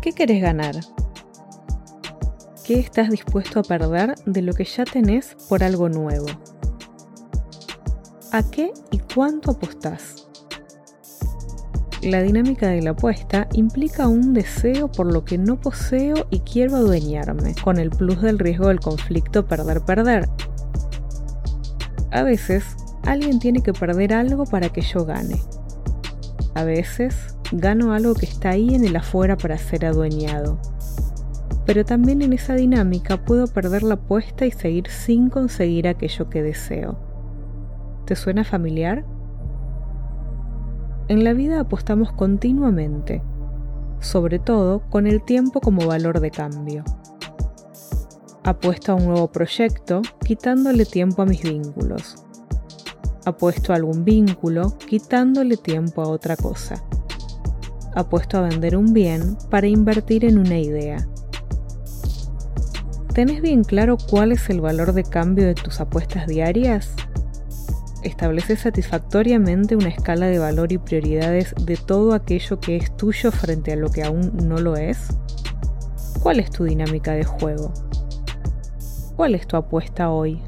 ¿Qué querés ganar? ¿Qué estás dispuesto a perder de lo que ya tenés por algo nuevo? ¿A qué y cuánto apostás? La dinámica de la apuesta implica un deseo por lo que no poseo y quiero adueñarme, con el plus del riesgo del conflicto perder-perder. A veces, alguien tiene que perder algo para que yo gane. A veces, gano algo que está ahí en el afuera para ser adueñado. Pero también en esa dinámica puedo perder la apuesta y seguir sin conseguir aquello que deseo. ¿Te suena familiar? En la vida apostamos continuamente, sobre todo con el tiempo como valor de cambio. Apuesto a un nuevo proyecto quitándole tiempo a mis vínculos. Apuesto a algún vínculo quitándole tiempo a otra cosa. Apuesto a vender un bien para invertir en una idea. ¿Tenés bien claro cuál es el valor de cambio de tus apuestas diarias? ¿Estableces satisfactoriamente una escala de valor y prioridades de todo aquello que es tuyo frente a lo que aún no lo es? ¿Cuál es tu dinámica de juego? ¿Cuál es tu apuesta hoy?